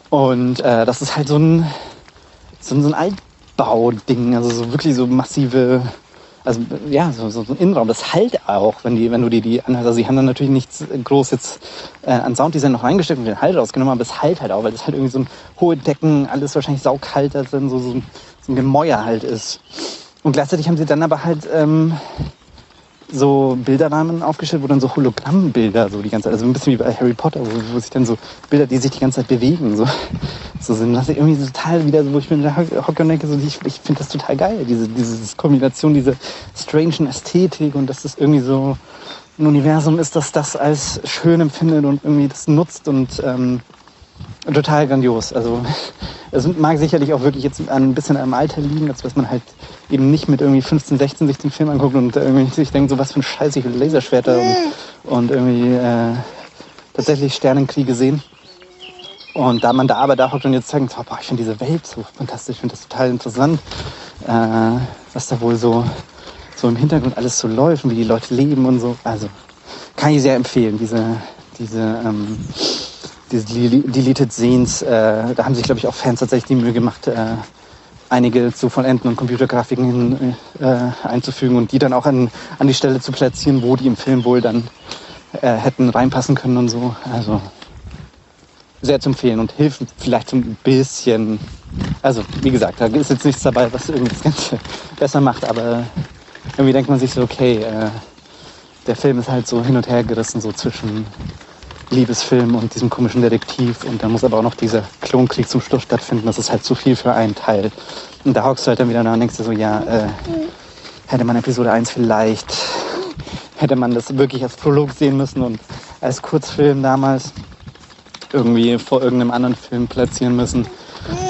Und äh, das ist halt so ein, so ein, so ein Altbau-Ding, also so wirklich so massive, also ja, so, so ein Innenraum. Das halt auch, wenn, die, wenn du dir die anhörst. Also sie haben dann natürlich nichts groß jetzt äh, an Sounddesign noch reingesteckt und den Halt rausgenommen, aber es halt halt auch, weil das halt irgendwie so ein hohe Decken, alles wahrscheinlich saukalt da drin, so, so, ein, so ein Gemäuer halt ist. Und gleichzeitig haben sie dann aber halt ähm, so Bilderrahmen aufgestellt, wo dann so Hologrammbilder so die ganze Zeit, also ein bisschen wie bei Harry Potter, wo, wo sich dann so Bilder, die sich die ganze Zeit bewegen, so, so sind. Das ist irgendwie so total wieder, wo ich mir da hocke und denke, so, ich, ich finde das total geil, diese, diese Kombination, diese strangen Ästhetik und dass das irgendwie so ein Universum ist, das das als schön empfindet und irgendwie das nutzt und ähm, total grandios. Also es mag sicherlich auch wirklich jetzt ein bisschen am Alter liegen, als dass man halt eben nicht mit irgendwie 15, 16 sich den Film anguckt und irgendwie sich denkt, so was für ein Scheiß, ich will Laserschwerter und, und irgendwie äh, tatsächlich Sternenkriege sehen. Und da man da aber da hockt und jetzt sagt, oh, boah, ich finde diese Welt so fantastisch, ich finde das total interessant, äh, was da wohl so, so im Hintergrund alles so läuft und wie die Leute leben und so. Also kann ich sehr empfehlen, diese, diese ähm, diese Deleted Scenes, äh, da haben sich, glaube ich, auch Fans tatsächlich die Mühe gemacht, äh, einige zu vollenden und Computergrafiken hin, äh, einzufügen und die dann auch an, an die Stelle zu platzieren, wo die im Film wohl dann äh, hätten reinpassen können und so. Also sehr zu empfehlen und hilft vielleicht ein bisschen. Also, wie gesagt, da ist jetzt nichts dabei, was irgendwie das Ganze besser macht, aber irgendwie denkt man sich so, okay, äh, der Film ist halt so hin und her gerissen, so zwischen Liebesfilm und diesem komischen Detektiv und dann muss aber auch noch dieser Klonkrieg zum Schluss stattfinden. Das ist halt zu viel für einen Teil. Und da hockst du halt dann wieder da und denkst dir so, ja, äh, hätte man Episode 1 vielleicht, hätte man das wirklich als Prolog sehen müssen und als Kurzfilm damals irgendwie vor irgendeinem anderen Film platzieren müssen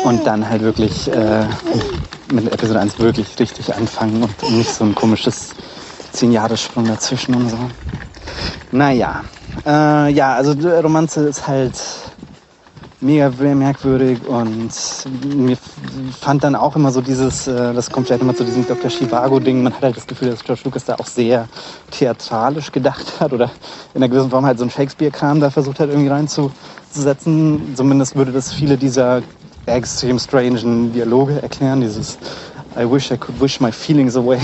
und dann halt wirklich äh, mit Episode 1 wirklich richtig anfangen und nicht so ein komisches 10-Jahres-Sprung dazwischen und so. Naja, äh, ja, also Romanze ist halt mega merkwürdig und mir fand dann auch immer so dieses, äh, das kommt vielleicht immer zu diesem Dr. Chivago-Ding, man hat halt das Gefühl, dass George Lucas da auch sehr theatralisch gedacht hat oder in einer gewissen Form halt so ein Shakespeare-Kram da versucht hat irgendwie reinzusetzen. Zumindest würde das viele dieser extrem strangen Dialoge erklären, dieses I wish I could wish my feelings away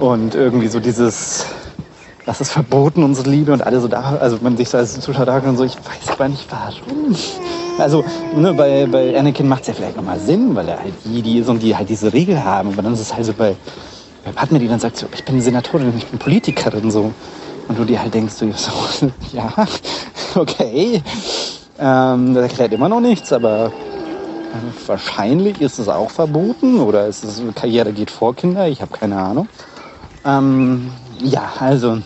und irgendwie so dieses das ist verboten, unsere Liebe und alle so da, also man sich so als Zuschauer da und so, ich weiß aber nicht warum. Also ne, bei, bei Anakin macht es ja vielleicht nochmal Sinn, weil er halt Jedi ist und die halt diese Regel haben, aber dann ist es halt so bei, bei Padme, die dann sagt so, ich bin Senatorin, ich bin Politikerin so. Und du dir halt denkst so, so ja, okay, ähm, das erklärt immer noch nichts, aber äh, wahrscheinlich ist es auch verboten oder ist es Karriere geht vor Kinder, ich habe keine Ahnung. Ähm, ja, also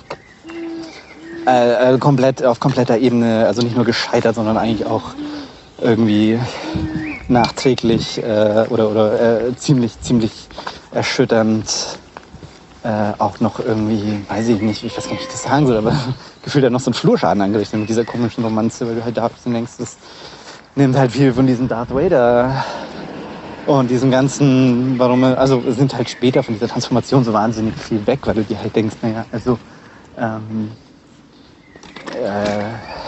äh, äh, komplett auf kompletter Ebene, also nicht nur gescheitert, sondern eigentlich auch irgendwie nachträglich äh, oder, oder äh, ziemlich, ziemlich erschütternd äh, auch noch irgendwie, weiß ich nicht, ich weiß gar nicht, wie ich das sagen soll, aber gefühlt hat noch so einen Flurschaden angerichtet mit dieser komischen Romanze, weil du halt da bist und denkst, das nimmt halt viel von diesem Darth Vader und diesen ganzen, warum, also nimmt halt später von dieser Transformation so wahnsinnig viel weg, weil du dir halt denkst, naja, also, ähm, äh,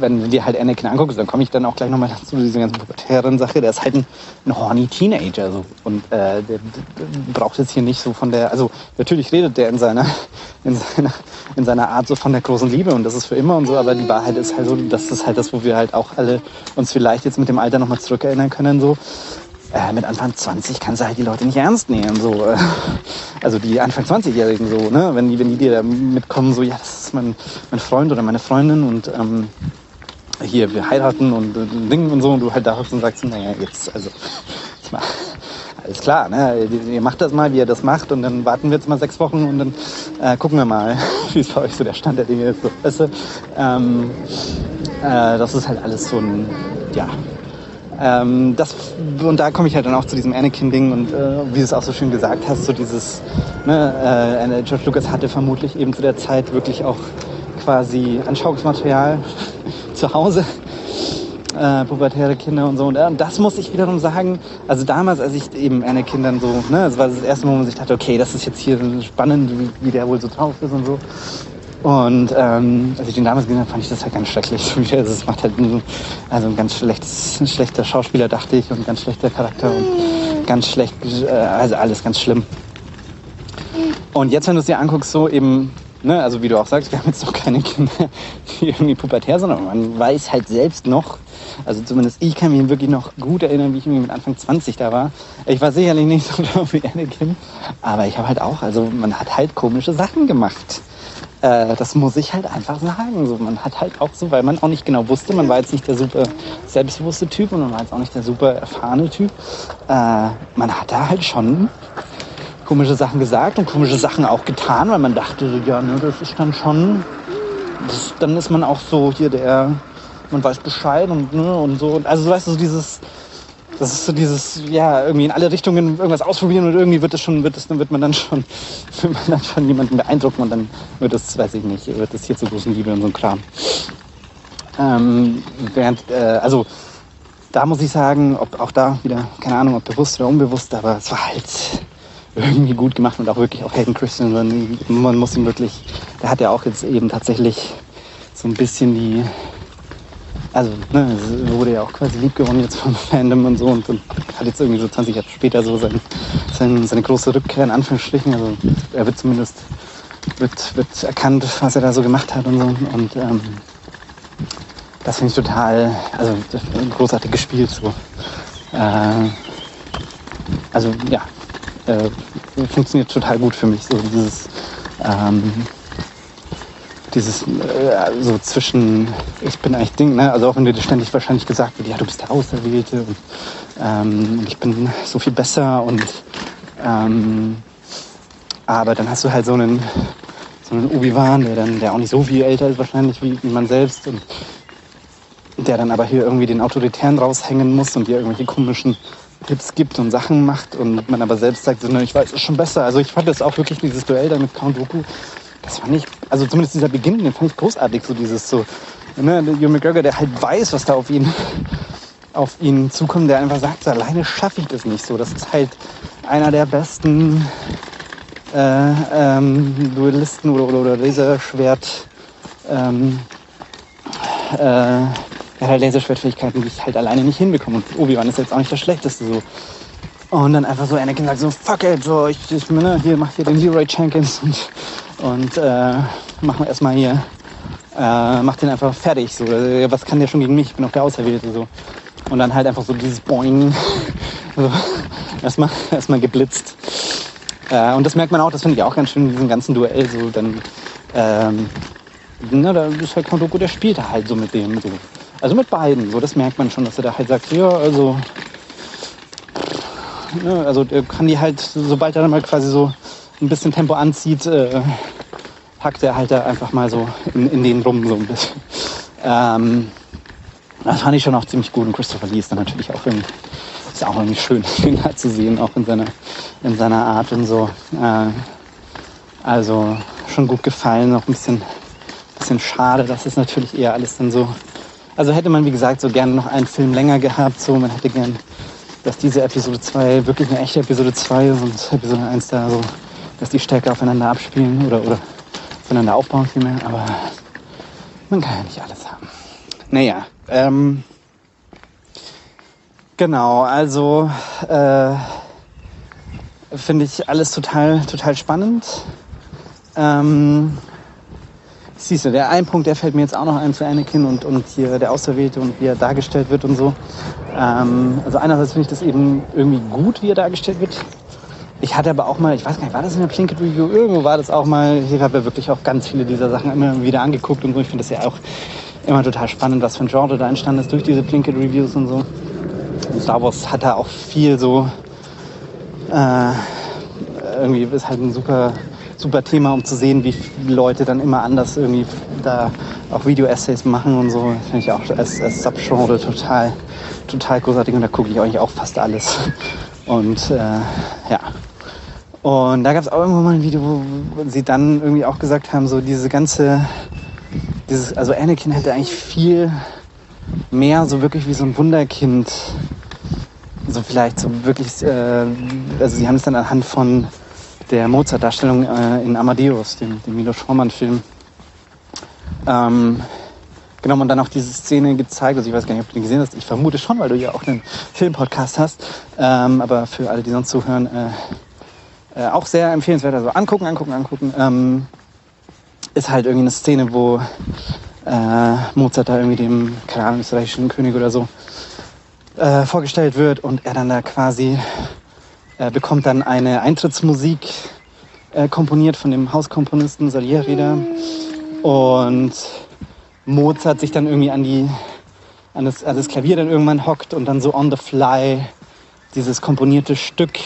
wenn du dir halt Anakin anguckst, dann komme ich dann auch gleich nochmal zu dieser ganzen pubertären Sache. Der ist halt ein, ein horny Teenager so. und äh, der, der, braucht jetzt hier nicht so von der, also natürlich redet der in seiner, in seiner, in seiner Art so von der großen Liebe und das ist für immer und so, aber die Wahrheit ist halt so, das ist halt das, wo wir halt auch alle uns vielleicht jetzt mit dem Alter nochmal zurückerinnern können so. Äh, mit Anfang 20 kannst du halt die Leute nicht ernst nehmen. So. Äh, also die Anfang 20-Jährigen so, ne? Wenn die, wenn die dir da mitkommen, so, ja, das ist mein, mein Freund oder meine Freundin und ähm, hier, wir heiraten und äh, Dingen und so und du halt da hockst und sagst, naja, jetzt, also, ich mach, alles klar, ne? Ihr macht das mal, wie ihr das macht und dann warten wir jetzt mal sechs Wochen und dann äh, gucken wir mal, wie es bei euch so der Stand der Dinge ist. So, weißt du? ähm, äh, das ist halt alles so ein, ja. Ähm, das, und da komme ich halt dann auch zu diesem Anakin-Ding und äh, wie du es auch so schön gesagt hast, so dieses, ne, äh, George Lucas hatte vermutlich eben zu der Zeit wirklich auch quasi Anschauungsmaterial zu Hause. Äh, pubertäre Kinder und so. Und äh, das muss ich wiederum sagen, also damals, als ich eben eine Kindern so, ne, das war das erste Mal, wo sich dachte, okay, das ist jetzt hier spannend, wie, wie der wohl so drauf ist und so. Und ähm, als ich den damals gesehen habe, fand ich das halt ganz schrecklich. Also macht halt ein, also ein ganz schlechtes, ein schlechter Schauspieler, dachte ich, und ein ganz schlechter Charakter und ganz schlecht, äh, also alles ganz schlimm. Und jetzt, wenn du es dir anguckst, so eben ne, also wie du auch sagst, wir haben jetzt noch keine Kinder, die irgendwie pubertär sind, aber man weiß halt selbst noch, Also zumindest ich kann mich wirklich noch gut erinnern, wie ich mit Anfang 20 da war. Ich war sicherlich nicht so drauf wie Anakin, aber ich habe halt auch, also man hat halt komische Sachen gemacht. Äh, das muss ich halt einfach sagen. So, man hat halt auch so, weil man auch nicht genau wusste, man war jetzt nicht der super selbstbewusste Typ und man war jetzt auch nicht der super erfahrene Typ. Äh, man hat da halt schon komische Sachen gesagt und komische Sachen auch getan, weil man dachte, ja, ne, das ist dann schon, das, dann ist man auch so hier der, man weiß Bescheid und, ne, und so. Also weißt du, so dieses, das ist so dieses, ja, irgendwie in alle Richtungen irgendwas ausprobieren und irgendwie wird es schon, wird es, dann wird man dann schon, wird man dann schon jemanden beeindrucken und dann wird es, weiß ich nicht, wird es hier zu großen Liebe und so ein Kram. Ähm, während, äh, also da muss ich sagen, ob auch da wieder, keine Ahnung, ob bewusst oder unbewusst, aber es war halt irgendwie gut gemacht und auch wirklich auch Hayden Christensen, man muss ihm wirklich, der hat ja auch jetzt eben tatsächlich so ein bisschen die, also ne, wurde ja auch quasi lieb gewonnen jetzt vom Fandom und so und, und, hat jetzt irgendwie so 20 Jahre später so sein, sein, seine große Rückkehr in Anführungsstrichen, also er wird zumindest, wird, wird erkannt, was er da so gemacht hat und so und ähm, das finde ich total, also großartig gespielt so. Äh, also ja, äh, funktioniert total gut für mich. So dieses, ähm, dieses äh, so zwischen, ich bin eigentlich Ding, ne? also auch wenn dir ständig wahrscheinlich gesagt wird, ja, du bist der Auserwählte und ähm, ich bin so viel besser und ähm, aber dann hast du halt so einen, so einen Obi-Wan, der dann, der auch nicht so viel älter ist wahrscheinlich wie, man selbst und der dann aber hier irgendwie den Autoritären raushängen muss und dir irgendwelche komischen Tipps gibt und Sachen macht und man aber selbst sagt, so, ne, ich weiß es schon besser. Also ich fand das auch wirklich dieses Duell da mit Count Dooku, das fand ich, also zumindest dieser Beginn, den fand ich großartig, so dieses so, ne, Hugh McGregor, der halt weiß, was da auf ihn, auf ihn zukommt, der einfach sagt, so, alleine schaffe ich das nicht so. Das ist halt einer der besten äh, ähm, Duellisten oder, oder, oder Laserschwert ähm, äh, er hat halt Laserschwertfähigkeiten, die ich halt alleine nicht hinbekomme. Und Obi-Wan ist jetzt auch nicht das Schlechteste so. Und dann einfach so Anakin sagt so, fuck it, so, ich, ich ne, hier, mach hier den Leroy Jenkins und, und äh, mach mal erstmal hier, äh, mach den einfach fertig, so, was kann der schon gegen mich, ich bin auch der Auserwählte, so. Und dann halt einfach so dieses Boing, so, erstmal, erstmal geblitzt. Äh, und das merkt man auch, das finde ich auch ganz schön in diesem ganzen Duell, so, dann, ähm, na, da ist halt Count der spielt halt so mit dem, so. Also mit beiden. So, das merkt man schon, dass er da halt sagt, ja, also, ja, also er kann die halt, sobald er dann mal quasi so ein bisschen Tempo anzieht, äh, hackt er halt da einfach mal so in, in den rum so ein bisschen. Ähm, das fand ich schon auch ziemlich gut. Und Christopher Lee ist dann natürlich auch irgendwie, ist auch irgendwie schön, ihn halt zu sehen, auch in seiner, in seiner Art und so. Äh, also schon gut gefallen, auch ein bisschen, bisschen schade, dass es natürlich eher alles dann so also hätte man, wie gesagt, so gerne noch einen Film länger gehabt. So, man hätte gern, dass diese Episode 2 wirklich eine echte Episode 2 ist und Episode 1 da so, dass die stärker aufeinander abspielen oder, oder aufeinander aufbauen vielmehr. Aber man kann ja nicht alles haben. Naja, ähm, genau, also äh, finde ich alles total, total spannend. Ähm, Siehst du, der ein Punkt, der fällt mir jetzt auch noch ein zu Anakin und, und hier der Auserwählte und wie er dargestellt wird und so. Ähm, also einerseits finde ich das eben irgendwie gut, wie er dargestellt wird. Ich hatte aber auch mal, ich weiß gar nicht, war das in der Plinkett Review? Irgendwo war das auch mal, ich habe ja wirklich auch ganz viele dieser Sachen immer wieder angeguckt und so. Ich finde das ja auch immer total spannend, was für ein Genre da entstanden ist durch diese Plinkett Reviews und so. Und Star Wars hat da auch viel so, äh, irgendwie ist halt ein super super Thema, um zu sehen, wie viele Leute dann immer anders irgendwie da auch Video-Essays machen und so. Finde ich auch als, als Subgenre total, total großartig und da gucke ich eigentlich auch fast alles. Und äh, ja. Und da gab es auch irgendwann mal ein Video, wo sie dann irgendwie auch gesagt haben, so diese ganze, dieses, also Anakin hätte eigentlich viel mehr so wirklich wie so ein Wunderkind so vielleicht so wirklich, äh, also sie haben es dann anhand von der Mozart-Darstellung äh, in Amadeus, dem, dem Milos Forman-Film, ähm, genommen und dann auch diese Szene gezeigt. Also ich weiß gar nicht, ob du den gesehen hast. Ich vermute schon, weil du ja auch einen Filmpodcast hast. Ähm, aber für alle, die sonst zuhören, äh, äh, auch sehr empfehlenswert. Also angucken, angucken, angucken. Ähm, ist halt irgendwie eine Szene, wo äh, Mozart da irgendwie dem, keine Ahnung, österreichischen König oder so äh, vorgestellt wird und er dann da quasi äh, bekommt dann eine Eintrittsmusik äh, komponiert von dem Hauskomponisten Salieri da und Mozart sich dann irgendwie an die an das, an das Klavier dann irgendwann hockt und dann so on the fly dieses komponierte Stück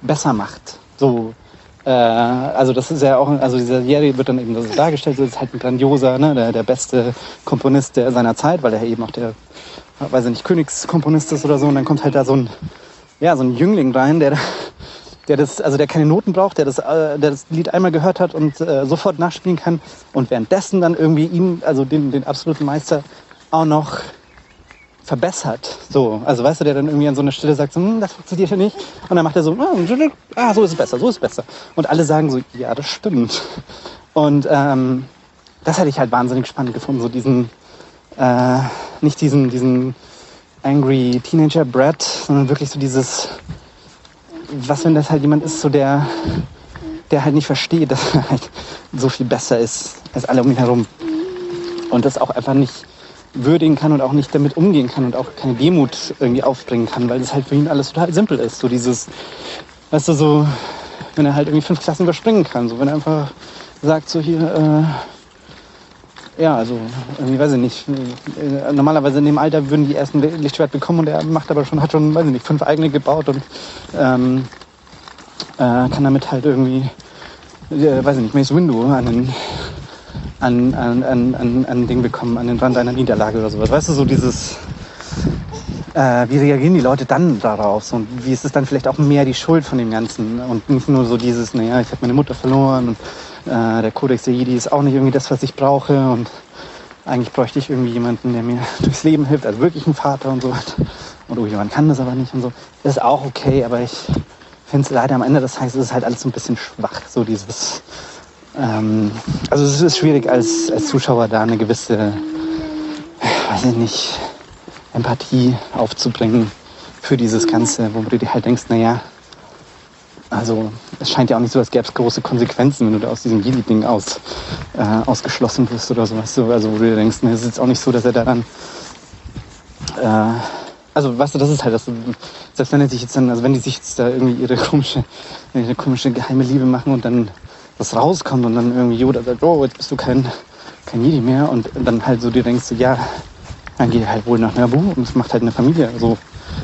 besser macht. So, äh, also das ist ja auch, also dieser Jerry wird dann eben so dargestellt, so ist halt ein grandioser, ne, der, der beste Komponist der, seiner Zeit, weil er eben auch der, weiß ich nicht, Königskomponist ist oder so. Und dann kommt halt da so ein, ja, so ein Jüngling rein, der, der das, also der keine Noten braucht, der das, äh, der das Lied einmal gehört hat und äh, sofort nachspielen kann und währenddessen dann irgendwie ihn, also den, den absoluten Meister, auch noch verbessert. So, also weißt du, der dann irgendwie an so einer Stelle sagt, so, hm, das funktioniert ja nicht. Und dann macht er so, ah, so ist es besser, so ist es besser. Und alle sagen so, ja, das stimmt. Und ähm, das hätte ich halt wahnsinnig spannend gefunden, so diesen, äh, nicht diesen, diesen angry Teenager Brad, sondern wirklich so dieses, was wenn das halt jemand ist, so der, der halt nicht versteht, dass er halt so viel besser ist als alle um ihn herum. Und das auch einfach nicht würdigen kann und auch nicht damit umgehen kann und auch keine Demut irgendwie aufbringen kann, weil das halt für ihn alles total simpel ist. So dieses, weißt du, so, wenn er halt irgendwie fünf Klassen überspringen kann, so wenn er einfach sagt, so hier, äh, ja, also, irgendwie weiß ich nicht. Normalerweise in dem Alter würden die ersten Lichtschwert bekommen und er macht aber schon, hat schon, weiß ich nicht, fünf eigene gebaut und ähm, äh, kann damit halt irgendwie, äh, weiß ich nicht, Mace Window an den an, an, an, an, an Ding bekommen, an den Rand einer Niederlage oder sowas. Weißt du, so dieses, äh, wie reagieren die Leute dann darauf? Und wie ist es dann vielleicht auch mehr die Schuld von dem Ganzen? Und nicht nur so dieses, naja, ich habe meine Mutter verloren und äh, der Kodex der Jedi ist auch nicht irgendwie das, was ich brauche und eigentlich bräuchte ich irgendwie jemanden, der mir durchs Leben hilft, also wirklich ein Vater und so weiter. Und oh, jemand kann das aber nicht und so. Das ist auch okay, aber ich finde es leider am Ende des Tages ist es halt alles so ein bisschen schwach, so dieses ähm, also es ist schwierig als, als Zuschauer da eine gewisse, weiß ich nicht, Empathie aufzubringen für dieses Ganze, wo du dir halt denkst, naja, also es scheint ja auch nicht so, als gäbe es große Konsequenzen, wenn du da aus diesem Jedi-Ding aus, äh, ausgeschlossen wirst oder so, weißt du, also wo du dir denkst, ne, es ist jetzt auch nicht so, dass er da dann äh, also weißt du, das ist halt das. Selbst wenn er sich jetzt dann, also wenn die sich jetzt da irgendwie ihre komische, ihre komische geheime Liebe machen und dann was rauskommt und dann irgendwie Yoda sagt, oh, jetzt bist du kein, kein Jedi mehr und dann halt so dir denkst, so, ja, dann geht halt wohl nach Naboo und es macht halt eine Familie. So,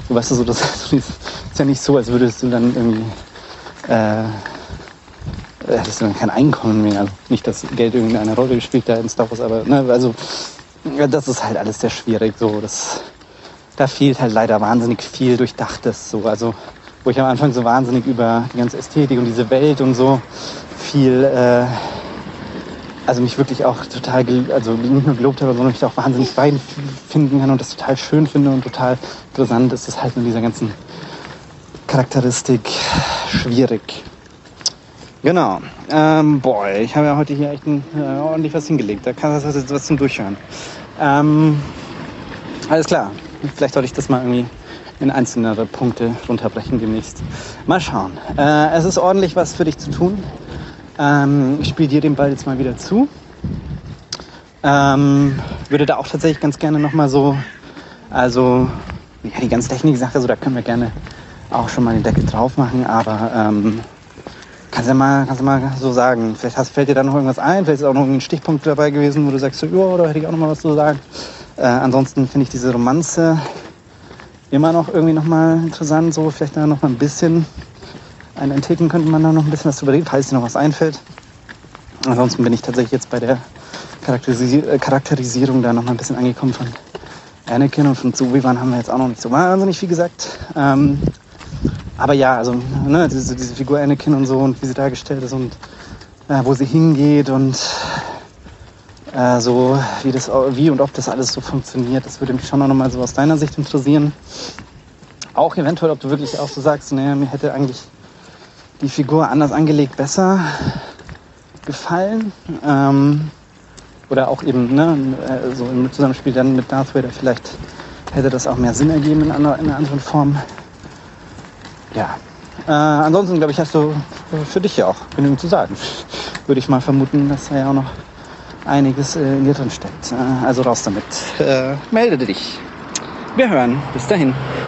so weißt du, so, das, das ist ja nicht so, als würdest du dann irgendwie, äh, hättest du dann kein Einkommen mehr. Also nicht, dass Geld irgendeine Rolle gespielt da in Star Wars, aber, ne, also, das ist halt alles sehr schwierig, so, das, da fehlt halt leider wahnsinnig viel Durchdachtes, so, also, wo ich am Anfang so wahnsinnig über die ganze Ästhetik und diese Welt und so viel, äh, also mich wirklich auch total, also nicht nur gelobt habe, sondern mich auch wahnsinnig fein finden kann und das total schön finde und total interessant ist das halt in dieser ganzen Charakteristik schwierig. Genau. Ähm, boah, ich habe ja heute hier echt ein, äh, ordentlich was hingelegt. Da kann das jetzt was zum Durchhören. Ähm, alles klar. Vielleicht sollte ich das mal irgendwie in einzelnere Punkte runterbrechen demnächst. Mal schauen. Äh, es ist ordentlich was für dich zu tun. Ähm, ich spiele dir den Ball jetzt mal wieder zu. Ähm, würde da auch tatsächlich ganz gerne nochmal so, also ja, die ganze Technik-Sache, so da können wir gerne auch schon mal den Deckel drauf machen, aber ähm, kannst du ja mal, kannst du mal so sagen. Vielleicht hast, fällt dir da noch irgendwas ein, vielleicht ist auch noch ein Stichpunkt dabei gewesen, wo du sagst, so, ja, da hätte ich auch noch mal was zu sagen. Äh, ansonsten finde ich diese Romanze immer noch irgendwie noch mal interessant, so vielleicht da noch mal ein bisschen einen entwickeln könnte man da noch ein bisschen was drüber reden, falls dir noch was einfällt. Ansonsten bin ich tatsächlich jetzt bei der Charakterisi äh, Charakterisierung da noch mal ein bisschen angekommen von Anakin und von Obi-Wan haben wir jetzt auch noch nicht so wahnsinnig viel gesagt. Ähm, aber ja, also ne, diese, diese, Figur Anakin und so und wie sie dargestellt ist und äh, wo sie hingeht und äh, so wie das wie und ob das alles so funktioniert, das würde mich schon noch mal so aus deiner Sicht interessieren. Auch eventuell, ob du wirklich auch so sagst, naja, mir hätte eigentlich die Figur anders angelegt besser gefallen. Ähm, oder auch eben ne, äh, so im Zusammenspiel dann mit Darth Vader vielleicht hätte das auch mehr Sinn ergeben in einer, in einer anderen Form. Ja. Äh, ansonsten glaube ich, hast du für dich ja auch genügend zu sagen. Würde ich mal vermuten, dass da ja auch noch einiges äh, in dir drin steckt. Äh, also raus damit. Äh, melde dich. Wir hören. Bis dahin.